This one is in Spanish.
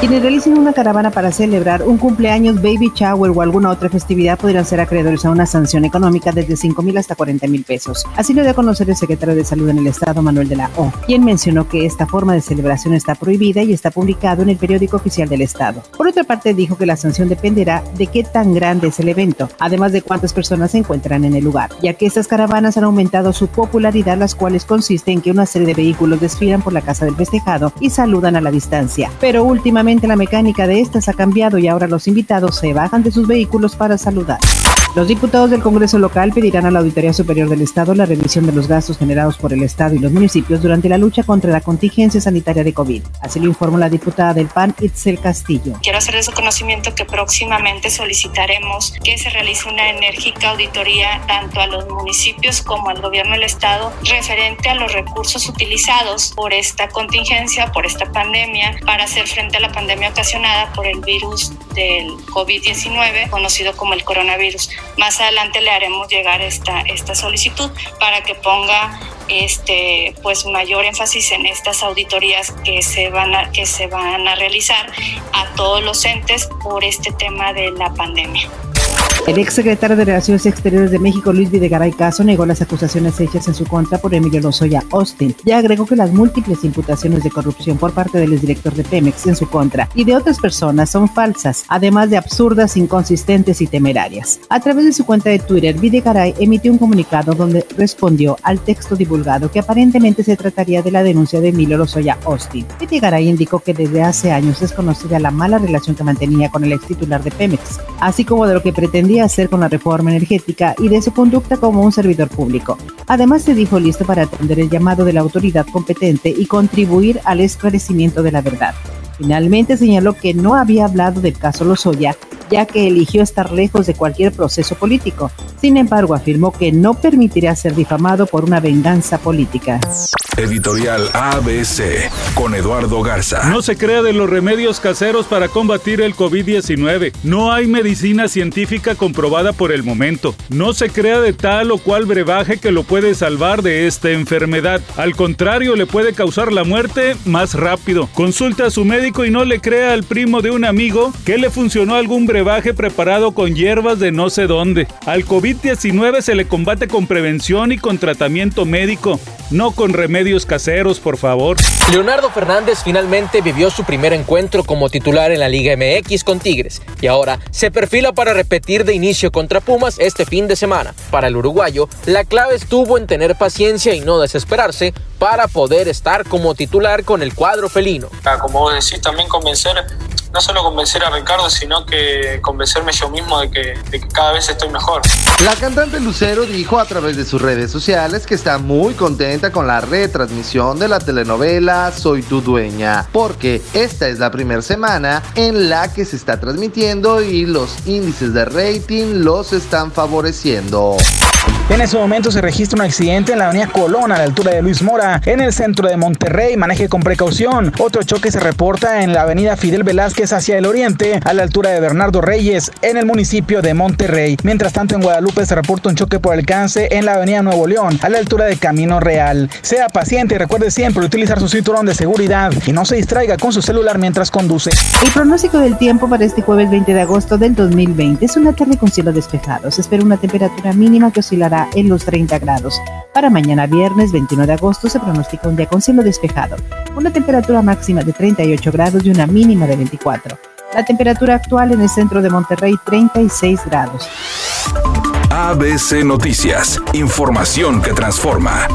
Quienes realicen una caravana para celebrar un cumpleaños, baby shower o alguna otra festividad podrán ser acreedores a una sanción económica desde 5 mil hasta 40 mil pesos. Así lo dio a conocer el secretario de Salud en el Estado, Manuel de la O, quien mencionó que esta forma de celebración está prohibida y está publicado en el periódico oficial del Estado. Por otra parte, dijo que la sanción dependerá de qué tan grande es el evento, además de cuántas personas se encuentran en el lugar, ya que estas caravanas han aumentado su popularidad, las cuales consiste en que una serie de vehículos desfilan por la casa del festejado y saludan a la distancia. Pero últimamente la mecánica de estas ha cambiado y ahora los invitados se bajan de sus vehículos para saludar. Los diputados del Congreso local pedirán a la Auditoría Superior del Estado la revisión de los gastos generados por el Estado y los municipios durante la lucha contra la contingencia sanitaria de COVID. Así lo informó la diputada del PAN, Itzel Castillo. Quiero hacer de su conocimiento que próximamente solicitaremos que se realice una enérgica auditoría tanto a los municipios como al gobierno del Estado referente a los recursos utilizados por esta contingencia, por esta pandemia, para hacer frente a la pandemia ocasionada por el virus del COVID-19, conocido como el coronavirus. Más adelante le haremos llegar esta, esta solicitud para que ponga este pues mayor énfasis en estas auditorías que se van a, que se van a realizar a todos los entes por este tema de la pandemia. El ex secretario de Relaciones Exteriores de México, Luis Videgaray Caso, negó las acusaciones hechas en su contra por Emilio Lozoya Austin y agregó que las múltiples imputaciones de corrupción por parte del exdirector de Pemex en su contra y de otras personas son falsas, además de absurdas, inconsistentes y temerarias. A través de su cuenta de Twitter, Videgaray emitió un comunicado donde respondió al texto divulgado que aparentemente se trataría de la denuncia de Emilio Lozoya Austin. Videgaray indicó que desde hace años es conocida la mala relación que mantenía con el ex titular de Pemex, así como de lo que pretendía hacer con la reforma energética y de su conducta como un servidor público. Además, se dijo listo para atender el llamado de la autoridad competente y contribuir al esclarecimiento de la verdad. Finalmente señaló que no había hablado del caso Lozoya, ya que eligió estar lejos de cualquier proceso político. Sin embargo, afirmó que no permitirá ser difamado por una venganza política. Editorial ABC con Eduardo Garza. No se crea de los remedios caseros para combatir el COVID-19. No hay medicina científica comprobada por el momento. No se crea de tal o cual brebaje que lo puede salvar de esta enfermedad. Al contrario, le puede causar la muerte más rápido. Consulta a su médico y no le crea al primo de un amigo que le funcionó algún brebaje preparado con hierbas de no sé dónde. Al COVID-19 se le combate con prevención y con tratamiento médico, no con remedios caseros, por favor. Leonardo Fernández finalmente vivió su primer encuentro como titular en la Liga MX con Tigres y ahora se perfila para repetir de inicio contra Pumas este fin de semana. Para el uruguayo, la clave estuvo en tener paciencia y no desesperarse para poder estar como titular con el cuadro felino. Ah, como vos decís, también convencer no solo convencer a Ricardo, sino que convencerme yo mismo de que, de que, cada vez estoy mejor. La cantante Lucero dijo a través de sus redes sociales que está muy contenta con la retransmisión de la telenovela Soy tu dueña, porque esta es la primera semana en la que se está transmitiendo y los índices de rating los están favoreciendo. En ese momento se registra un accidente en la avenida Colón a la altura de Luis Mora, en el centro de Monterrey. Maneje con precaución. Otro choque se reporta en la avenida Fidel Velázquez hacia el oriente, a la altura de Bernardo Reyes, en el municipio de Monterrey. Mientras tanto, en Guadalupe se reporta un choque por alcance en la avenida Nuevo León, a la altura de Camino Real. Sea paciente y recuerde siempre utilizar su cinturón de seguridad y no se distraiga con su celular mientras conduce. El pronóstico del tiempo para este jueves 20 de agosto del 2020 es una tarde con cielos despejados. Se espera una temperatura mínima que oscilará en los 30 grados. Para mañana viernes 21 de agosto se pronostica un día con cielo despejado, una temperatura máxima de 38 grados y una mínima de 24. La temperatura actual en el centro de Monterrey 36 grados. ABC Noticias, información que transforma.